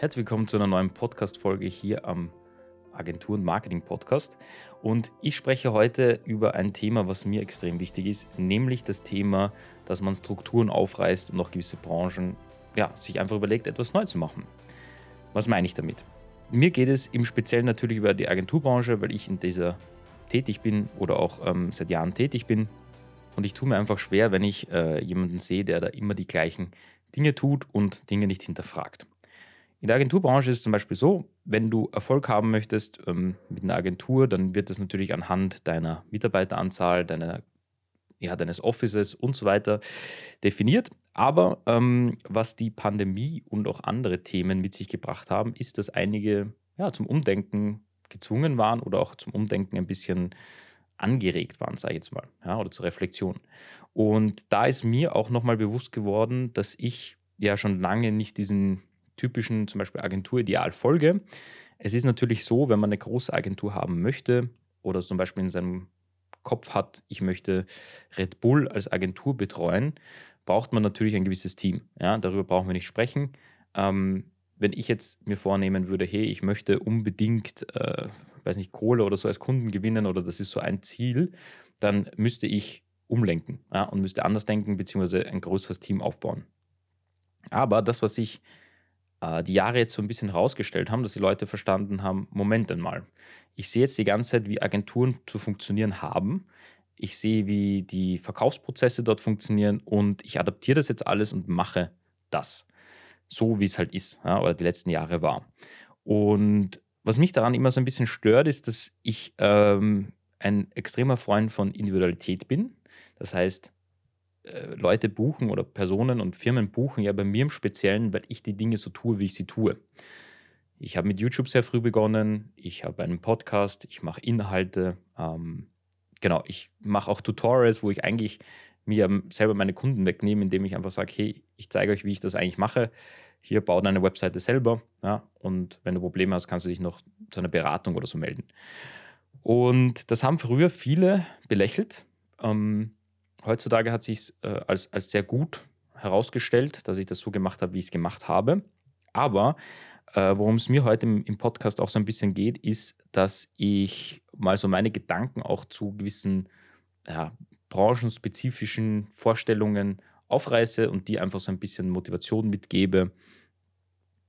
Herzlich willkommen zu einer neuen Podcast-Folge hier am Agentur- und Marketing-Podcast. Und ich spreche heute über ein Thema, was mir extrem wichtig ist, nämlich das Thema, dass man Strukturen aufreißt und auch gewisse Branchen ja, sich einfach überlegt, etwas neu zu machen. Was meine ich damit? Mir geht es im Speziellen natürlich über die Agenturbranche, weil ich in dieser tätig bin oder auch ähm, seit Jahren tätig bin. Und ich tue mir einfach schwer, wenn ich äh, jemanden sehe, der da immer die gleichen Dinge tut und Dinge nicht hinterfragt. In der Agenturbranche ist es zum Beispiel so, wenn du Erfolg haben möchtest ähm, mit einer Agentur, dann wird das natürlich anhand deiner Mitarbeiteranzahl, deiner, ja, deines Offices und so weiter definiert. Aber ähm, was die Pandemie und auch andere Themen mit sich gebracht haben, ist, dass einige ja, zum Umdenken gezwungen waren oder auch zum Umdenken ein bisschen angeregt waren, sage ich jetzt mal, ja, oder zur Reflexion. Und da ist mir auch nochmal bewusst geworden, dass ich ja schon lange nicht diesen typischen zum Beispiel Agenturideal folge. Es ist natürlich so, wenn man eine große Agentur haben möchte oder zum Beispiel in seinem Kopf hat, ich möchte Red Bull als Agentur betreuen, braucht man natürlich ein gewisses Team. Ja, darüber brauchen wir nicht sprechen. Ähm, wenn ich jetzt mir vornehmen würde, hey, ich möchte unbedingt, äh, weiß nicht, Kohle oder so als Kunden gewinnen oder das ist so ein Ziel, dann müsste ich umlenken ja, und müsste anders denken, beziehungsweise ein größeres Team aufbauen. Aber das, was ich die Jahre jetzt so ein bisschen herausgestellt haben, dass die Leute verstanden haben, Moment einmal, ich sehe jetzt die ganze Zeit, wie Agenturen zu funktionieren haben. Ich sehe, wie die Verkaufsprozesse dort funktionieren und ich adaptiere das jetzt alles und mache das. So wie es halt ist ja, oder die letzten Jahre war. Und was mich daran immer so ein bisschen stört, ist, dass ich ähm, ein extremer Freund von Individualität bin. Das heißt, äh, Leute buchen oder Personen und Firmen buchen ja bei mir im Speziellen, weil ich die Dinge so tue, wie ich sie tue. Ich habe mit YouTube sehr früh begonnen, ich habe einen Podcast, ich mache Inhalte, ähm, genau, ich mache auch Tutorials, wo ich eigentlich mir selber meine Kunden wegnehme, indem ich einfach sage, hey, ich zeige euch, wie ich das eigentlich mache. Hier baut eine Webseite selber ja, und wenn du Probleme hast, kannst du dich noch zu einer Beratung oder so melden. Und das haben früher viele belächelt. Ähm, heutzutage hat sich äh, als, als sehr gut herausgestellt, dass ich das so gemacht habe, wie ich es gemacht habe. Aber äh, worum es mir heute im, im, Podcast auch so ein bisschen geht, ist, dass ich mal so meine Gedanken auch zu gewissen ja, branchenspezifischen Vorstellungen aufreiße und die einfach so ein bisschen Motivation mitgebe,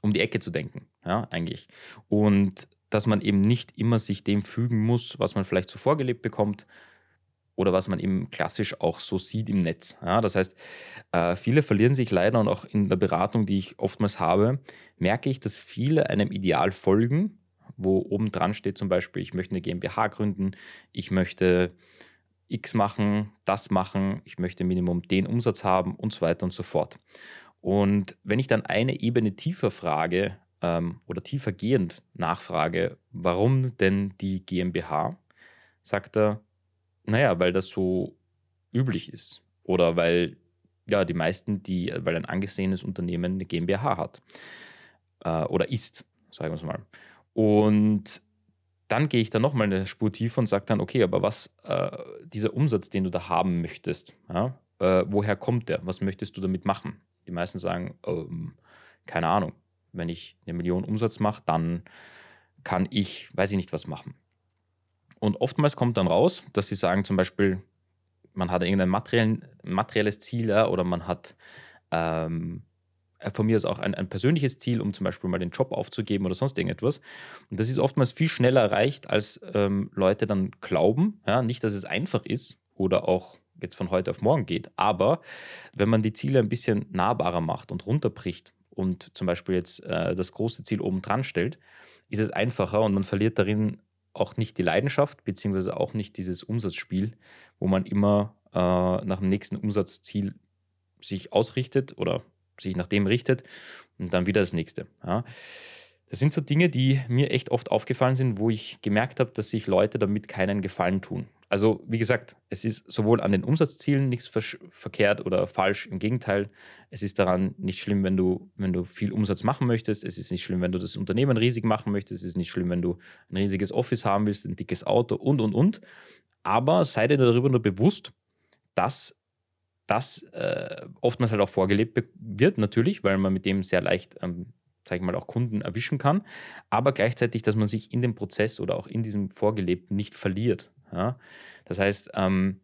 um die Ecke zu denken, ja, eigentlich. Und dass man eben nicht immer sich dem fügen muss, was man vielleicht so vorgelebt bekommt, oder was man eben klassisch auch so sieht im Netz. Ja, das heißt, äh, viele verlieren sich leider und auch in der Beratung, die ich oftmals habe, merke ich, dass viele einem Ideal folgen, wo oben dran steht zum Beispiel, ich möchte eine GmbH gründen, ich möchte X machen, das machen, ich möchte Minimum den Umsatz haben und so weiter und so fort. Und wenn ich dann eine Ebene tiefer frage ähm, oder tiefer gehend nachfrage, warum denn die GmbH, sagt er, naja, weil das so üblich ist. Oder weil ja die meisten, die, weil ein angesehenes Unternehmen eine GmbH hat. Äh, oder ist, sagen wir es mal. Und dann gehe ich da nochmal eine Spur tiefer und sage dann, okay, aber was, äh, dieser Umsatz, den du da haben möchtest, ja, äh, woher kommt der? Was möchtest du damit machen? Die meisten sagen, ähm, keine Ahnung, wenn ich eine Million Umsatz mache, dann kann ich, weiß ich nicht, was machen. Und oftmals kommt dann raus, dass sie sagen zum Beispiel, man hat irgendein materielles Ziel oder man hat ähm, von mir aus auch ein, ein, persönliches Ziel, um zum Beispiel mal den Job aufzugeben oder sonst irgendetwas. Und das ist oftmals viel schneller erreicht, als ähm, Leute dann glauben. Ja, nicht, dass es einfach ist oder auch jetzt von heute auf morgen geht, aber wenn man die Ziele ein bisschen nahbarer macht und runterbricht und zum Beispiel jetzt äh, das große Ziel oben dran stellt, ist es einfacher und man verliert darin auch nicht die Leidenschaft, beziehungsweise auch nicht dieses Umsatzspiel, wo man immer äh, nach dem nächsten Umsatzziel sich ausrichtet oder sich nach dem richtet und dann wieder das nächste. Ja. Das sind so Dinge, die mir echt oft aufgefallen sind, wo ich gemerkt habe, dass sich Leute damit keinen Gefallen tun. Also wie gesagt, es ist sowohl an den Umsatzzielen nichts verkehrt oder falsch. Im Gegenteil, es ist daran nicht schlimm, wenn du, wenn du viel Umsatz machen möchtest. Es ist nicht schlimm, wenn du das Unternehmen riesig machen möchtest. Es ist nicht schlimm, wenn du ein riesiges Office haben willst, ein dickes Auto und, und, und. Aber sei dir darüber nur bewusst, dass das äh, oftmals halt auch vorgelebt wird, natürlich, weil man mit dem sehr leicht ähm, sage ich mal, auch Kunden erwischen kann, aber gleichzeitig, dass man sich in dem Prozess oder auch in diesem Vorgelebten nicht verliert. Ja? Das heißt, ähm,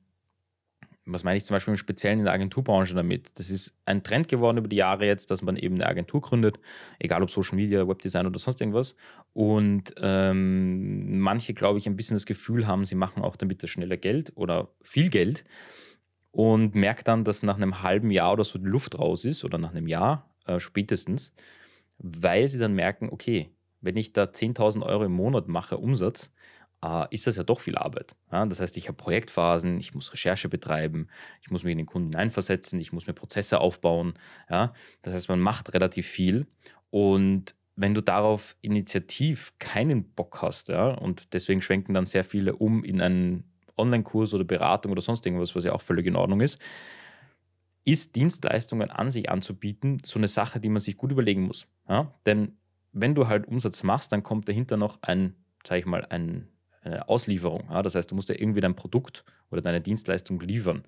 was meine ich zum Beispiel im Speziellen in der Agenturbranche damit? Das ist ein Trend geworden über die Jahre jetzt, dass man eben eine Agentur gründet, egal ob Social Media, Webdesign oder sonst irgendwas. Und ähm, manche, glaube ich, ein bisschen das Gefühl haben, sie machen auch damit das schnelle Geld oder viel Geld und merkt dann, dass nach einem halben Jahr oder so die Luft raus ist oder nach einem Jahr äh, spätestens, weil sie dann merken, okay, wenn ich da 10.000 Euro im Monat mache Umsatz, äh, ist das ja doch viel Arbeit. Ja? Das heißt, ich habe Projektphasen, ich muss Recherche betreiben, ich muss mich in den Kunden einversetzen, ich muss mir Prozesse aufbauen. Ja? Das heißt, man macht relativ viel und wenn du darauf initiativ keinen Bock hast, ja, und deswegen schwenken dann sehr viele um in einen Online-Kurs oder Beratung oder sonst irgendwas, was ja auch völlig in Ordnung ist, ist Dienstleistungen an sich anzubieten so eine Sache, die man sich gut überlegen muss. Ja? Denn wenn du halt Umsatz machst, dann kommt dahinter noch ein, sag ich mal, ein eine Auslieferung. Ja? Das heißt, du musst ja irgendwie dein Produkt oder deine Dienstleistung liefern.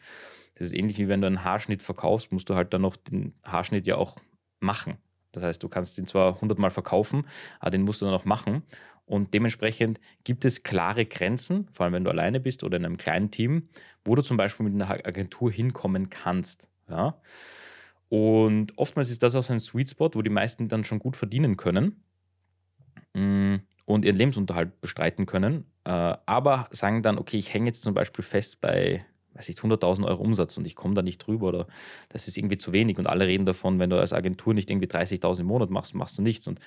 Das ist ähnlich wie wenn du einen Haarschnitt verkaufst, musst du halt dann noch den Haarschnitt ja auch machen. Das heißt, du kannst ihn zwar 100 Mal verkaufen, aber den musst du dann auch machen. Und dementsprechend gibt es klare Grenzen, vor allem wenn du alleine bist oder in einem kleinen Team, wo du zum Beispiel mit einer Agentur hinkommen kannst. Ja? Und oftmals ist das auch so ein Sweet Spot, wo die meisten dann schon gut verdienen können. Mm, und ihren Lebensunterhalt bestreiten können, äh, aber sagen dann, okay, ich hänge jetzt zum Beispiel fest bei, weiß ich, 100.000 Euro Umsatz und ich komme da nicht drüber oder das ist irgendwie zu wenig und alle reden davon, wenn du als Agentur nicht irgendwie 30.000 im Monat machst, machst du nichts und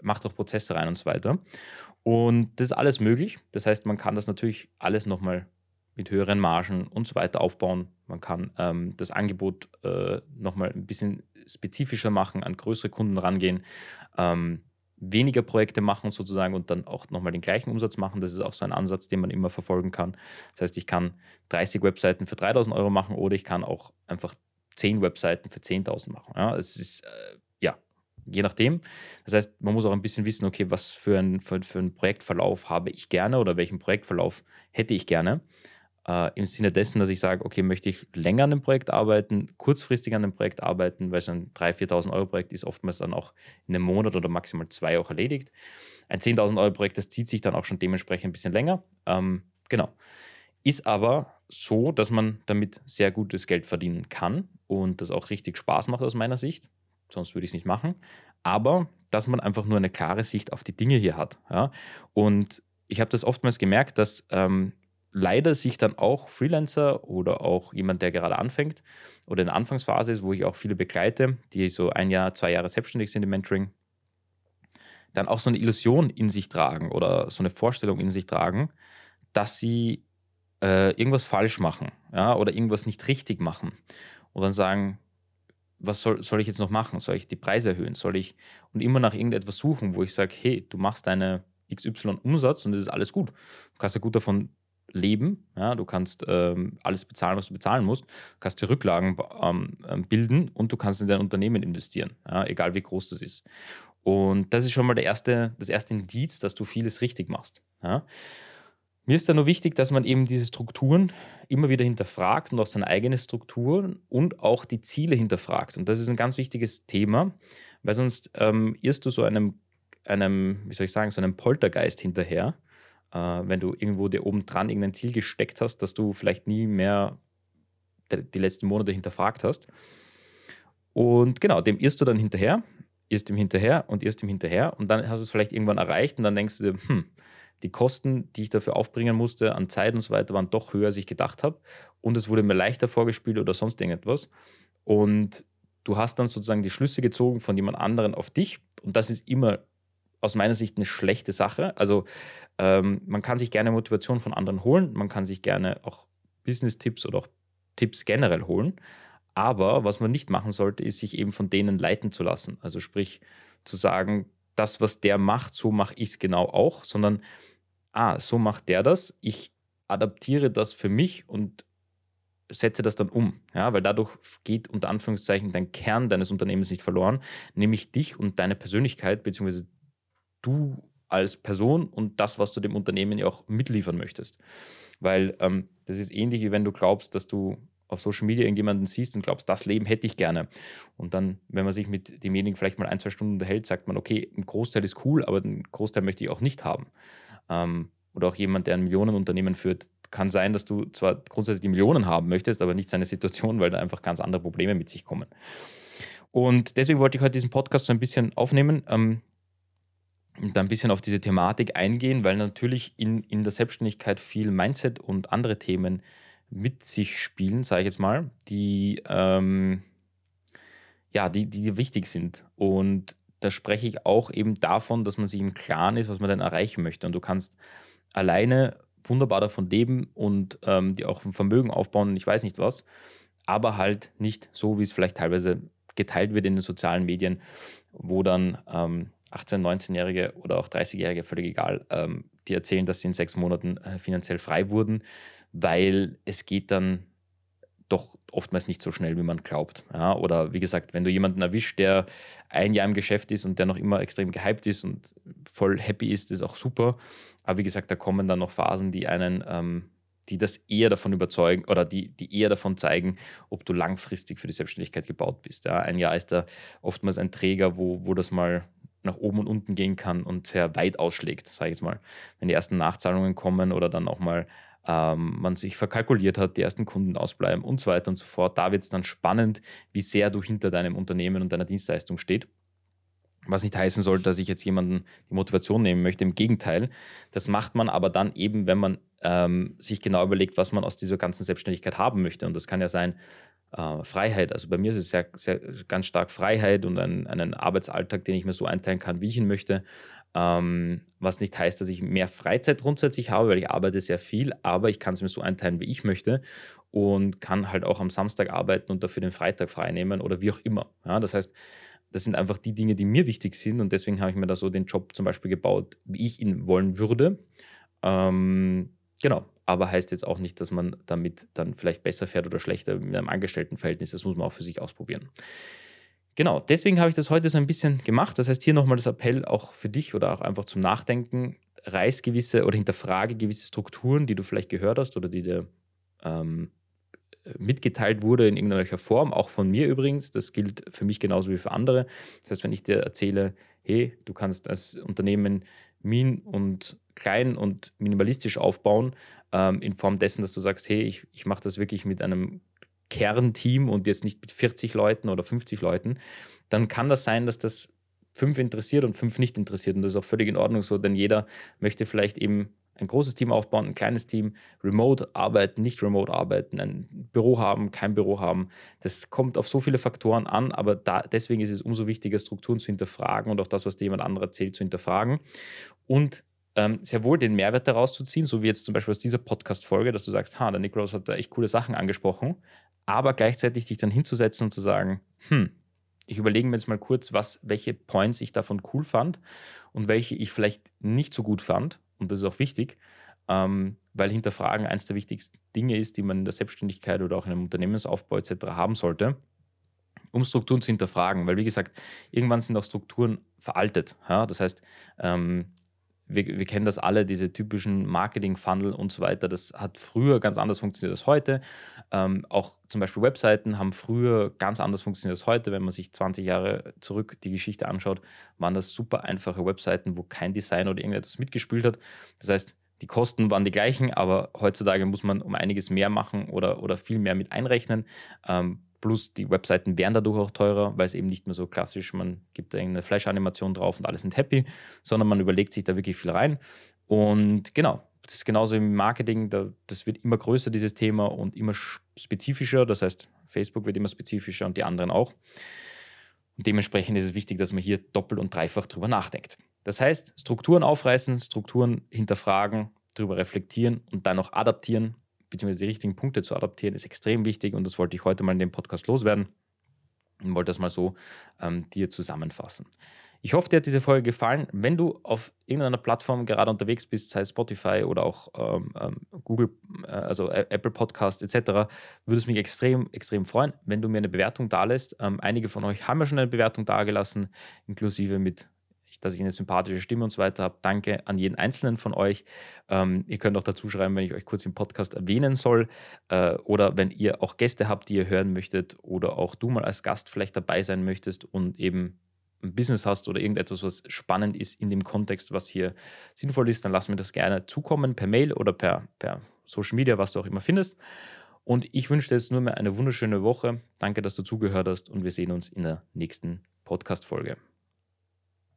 mach doch Prozesse rein und so weiter. Und das ist alles möglich. Das heißt, man kann das natürlich alles nochmal mit höheren Margen und so weiter aufbauen. Man kann ähm, das Angebot äh, nochmal ein bisschen spezifischer machen, an größere Kunden rangehen. Ähm, weniger Projekte machen sozusagen und dann auch nochmal den gleichen Umsatz machen. Das ist auch so ein Ansatz, den man immer verfolgen kann. Das heißt, ich kann 30 Webseiten für 3000 Euro machen oder ich kann auch einfach 10 Webseiten für 10.000 machen. Ja, es ist, äh, ja, je nachdem. Das heißt, man muss auch ein bisschen wissen, okay, was für, ein, für, für einen Projektverlauf habe ich gerne oder welchen Projektverlauf hätte ich gerne äh, im Sinne dessen, dass ich sage, okay, möchte ich länger an dem Projekt arbeiten, kurzfristig an dem Projekt arbeiten, weil so ein 3.000, 4.000 Euro Projekt ist oftmals dann auch in einem Monat oder maximal zwei auch erledigt. Ein 10.000 Euro Projekt, das zieht sich dann auch schon dementsprechend ein bisschen länger. Ähm, genau. Ist aber so, dass man damit sehr gutes Geld verdienen kann und das auch richtig Spaß macht aus meiner Sicht. Sonst würde ich es nicht machen. Aber dass man einfach nur eine klare Sicht auf die Dinge hier hat. Ja? Und ich habe das oftmals gemerkt, dass ähm, leider sich dann auch Freelancer oder auch jemand, der gerade anfängt oder in der Anfangsphase ist, wo ich auch viele begleite, die so ein Jahr, zwei Jahre selbstständig sind im Mentoring, dann auch so eine Illusion in sich tragen oder so eine Vorstellung in sich tragen, dass sie äh, irgendwas falsch machen ja, oder irgendwas nicht richtig machen und dann sagen, was soll, soll ich jetzt noch machen? Soll ich die Preise erhöhen? Soll ich und immer nach irgendetwas suchen, wo ich sage, hey, du machst deine XY Umsatz und das ist alles gut. Du kannst ja gut davon leben. Ja, du kannst ähm, alles bezahlen, was du bezahlen musst. Du kannst dir Rücklagen ähm, ähm, bilden und du kannst in dein Unternehmen investieren, ja, egal wie groß das ist. Und das ist schon mal der erste, das erste Indiz, dass du vieles richtig machst. Ja. Mir ist da nur wichtig, dass man eben diese Strukturen immer wieder hinterfragt und auch seine eigene Struktur und auch die Ziele hinterfragt. Und das ist ein ganz wichtiges Thema, weil sonst ähm, irrst du so einem, einem, wie soll ich sagen, so einem Poltergeist hinterher wenn du irgendwo dir oben dran irgendein Ziel gesteckt hast, dass du vielleicht nie mehr die letzten Monate hinterfragt hast. Und genau, dem irrst du dann hinterher, irrst ihm hinterher und irrst ihm hinterher und dann hast du es vielleicht irgendwann erreicht und dann denkst du dir, hm, die Kosten, die ich dafür aufbringen musste, an Zeit und so weiter, waren doch höher, als ich gedacht habe. Und es wurde mir leichter vorgespielt oder sonst irgendetwas. Und du hast dann sozusagen die Schlüsse gezogen von jemand anderen auf dich. Und das ist immer aus meiner Sicht eine schlechte Sache. Also ähm, man kann sich gerne Motivation von anderen holen, man kann sich gerne auch Business-Tipps oder auch Tipps generell holen. Aber was man nicht machen sollte, ist sich eben von denen leiten zu lassen. Also sprich zu sagen, das, was der macht, so mache ich es genau auch, sondern, ah, so macht der das, ich adaptiere das für mich und setze das dann um. Ja, weil dadurch geht unter Anführungszeichen dein Kern deines Unternehmens nicht verloren, nämlich dich und deine Persönlichkeit bzw du als Person und das, was du dem Unternehmen ja auch mitliefern möchtest. Weil ähm, das ist ähnlich, wie wenn du glaubst, dass du auf Social Media irgendjemanden siehst und glaubst, das Leben hätte ich gerne. Und dann, wenn man sich mit demjenigen vielleicht mal ein, zwei Stunden unterhält, sagt man, okay, ein Großteil ist cool, aber einen Großteil möchte ich auch nicht haben. Ähm, oder auch jemand, der ein Millionenunternehmen führt, kann sein, dass du zwar grundsätzlich die Millionen haben möchtest, aber nicht seine Situation, weil da einfach ganz andere Probleme mit sich kommen. Und deswegen wollte ich heute diesen Podcast so ein bisschen aufnehmen. Ähm, da ein bisschen auf diese Thematik eingehen, weil natürlich in, in der Selbstständigkeit viel Mindset und andere Themen mit sich spielen, sage ich jetzt mal, die, ähm, ja, die, die wichtig sind. Und da spreche ich auch eben davon, dass man sich im Klaren ist, was man denn erreichen möchte. Und du kannst alleine wunderbar davon leben und ähm, dir auch ein Vermögen aufbauen und ich weiß nicht was, aber halt nicht so, wie es vielleicht teilweise geteilt wird in den sozialen Medien, wo dann ähm, 18-, 19-Jährige oder auch 30-Jährige, völlig egal, ähm, die erzählen, dass sie in sechs Monaten äh, finanziell frei wurden, weil es geht dann doch oftmals nicht so schnell, wie man glaubt. Ja, oder wie gesagt, wenn du jemanden erwischt, der ein Jahr im Geschäft ist und der noch immer extrem gehypt ist und voll happy ist, ist auch super. Aber wie gesagt, da kommen dann noch Phasen, die einen, ähm, die das eher davon überzeugen oder die, die eher davon zeigen, ob du langfristig für die Selbstständigkeit gebaut bist. Ja, ein Jahr ist da oftmals ein Träger, wo, wo das mal nach oben und unten gehen kann und sehr weit ausschlägt, sage ich jetzt mal. Wenn die ersten Nachzahlungen kommen oder dann auch mal ähm, man sich verkalkuliert hat, die ersten Kunden ausbleiben und so weiter und so fort, da wird es dann spannend, wie sehr du hinter deinem Unternehmen und deiner Dienstleistung steht. Was nicht heißen soll, dass ich jetzt jemanden die Motivation nehmen möchte. Im Gegenteil, das macht man aber dann eben, wenn man ähm, sich genau überlegt, was man aus dieser ganzen Selbstständigkeit haben möchte. Und das kann ja sein, äh, Freiheit. Also bei mir ist es sehr, sehr ganz stark Freiheit und ein, einen Arbeitsalltag, den ich mir so einteilen kann, wie ich ihn möchte. Ähm, was nicht heißt, dass ich mehr Freizeit grundsätzlich habe, weil ich arbeite sehr viel, aber ich kann es mir so einteilen, wie ich möchte und kann halt auch am Samstag arbeiten und dafür den Freitag frei nehmen oder wie auch immer. Ja, das heißt, das sind einfach die Dinge, die mir wichtig sind und deswegen habe ich mir da so den Job zum Beispiel gebaut, wie ich ihn wollen würde. Ähm, genau, aber heißt jetzt auch nicht, dass man damit dann vielleicht besser fährt oder schlechter mit einem Angestelltenverhältnis. Das muss man auch für sich ausprobieren. Genau, deswegen habe ich das heute so ein bisschen gemacht. Das heißt, hier nochmal das Appell auch für dich oder auch einfach zum Nachdenken. Reiß gewisse oder hinterfrage gewisse Strukturen, die du vielleicht gehört hast oder die dir ähm, mitgeteilt wurde in irgendeiner Form, auch von mir übrigens. Das gilt für mich genauso wie für andere. Das heißt, wenn ich dir erzähle, hey, du kannst als Unternehmen min und klein und minimalistisch aufbauen, ähm, in Form dessen, dass du sagst, hey, ich, ich mache das wirklich mit einem Kernteam und jetzt nicht mit 40 Leuten oder 50 Leuten, dann kann das sein, dass das fünf interessiert und fünf nicht interessiert. Und das ist auch völlig in Ordnung so, denn jeder möchte vielleicht eben ein großes Team aufbauen, ein kleines Team, remote arbeiten, nicht remote arbeiten, ein Büro haben, kein Büro haben. Das kommt auf so viele Faktoren an, aber da, deswegen ist es umso wichtiger, Strukturen zu hinterfragen und auch das, was dir jemand anderes erzählt, zu hinterfragen. Und ähm, sehr wohl den Mehrwert daraus zu ziehen, so wie jetzt zum Beispiel aus dieser Podcast-Folge, dass du sagst, ha, der Nikolaus hat da echt coole Sachen angesprochen, aber gleichzeitig dich dann hinzusetzen und zu sagen, hm, ich überlege mir jetzt mal kurz, was, welche Points ich davon cool fand und welche ich vielleicht nicht so gut fand und das ist auch wichtig, ähm, weil Hinterfragen eines der wichtigsten Dinge ist, die man in der Selbstständigkeit oder auch in einem Unternehmensaufbau etc. haben sollte, um Strukturen zu hinterfragen. Weil, wie gesagt, irgendwann sind auch Strukturen veraltet. Ja? Das heißt, ähm, wir, wir, kennen das alle, diese typischen Marketing-Funnel und so weiter. Das hat früher ganz anders funktioniert als heute. Ähm, auch zum Beispiel Webseiten haben früher ganz anders funktioniert als heute. Wenn man sich 20 Jahre zurück die Geschichte anschaut, waren das super einfache Webseiten, wo kein Design oder irgendetwas mitgespielt hat. Das heißt, die Kosten waren die gleichen, aber heutzutage muss man um einiges mehr machen oder, oder viel mehr mit einrechnen. Ähm, Plus die Webseiten wären dadurch auch teurer, weil es eben nicht mehr so klassisch, man gibt irgendeine Flash-Animation drauf und alle sind happy, sondern man überlegt sich da wirklich viel rein. Und genau, das ist genauso im Marketing, da, das wird immer größer, dieses Thema, und immer spezifischer. Das heißt, Facebook wird immer spezifischer und die anderen auch. Und dementsprechend ist es wichtig, dass man hier doppelt und dreifach drüber nachdenkt. Das heißt, Strukturen aufreißen, Strukturen hinterfragen, drüber reflektieren und dann noch adaptieren beziehungsweise die richtigen Punkte zu adaptieren, ist extrem wichtig und das wollte ich heute mal in dem Podcast loswerden und wollte das mal so ähm, dir zusammenfassen. Ich hoffe, dir hat diese Folge gefallen. Wenn du auf irgendeiner Plattform gerade unterwegs bist, sei es Spotify oder auch ähm, ähm Google, äh, also Apple Podcast etc., würde es mich extrem, extrem freuen, wenn du mir eine Bewertung da lässt. Ähm, einige von euch haben ja schon eine Bewertung dagelassen, inklusive mit dass ich eine sympathische Stimme und so weiter habe. Danke an jeden einzelnen von euch. Ähm, ihr könnt auch dazu schreiben, wenn ich euch kurz im Podcast erwähnen soll äh, oder wenn ihr auch Gäste habt, die ihr hören möchtet oder auch du mal als Gast vielleicht dabei sein möchtest und eben ein Business hast oder irgendetwas, was spannend ist in dem Kontext, was hier sinnvoll ist, dann lass mir das gerne zukommen per Mail oder per, per Social Media, was du auch immer findest. Und ich wünsche dir jetzt nur mehr eine wunderschöne Woche. Danke, dass du zugehört hast und wir sehen uns in der nächsten Podcast-Folge.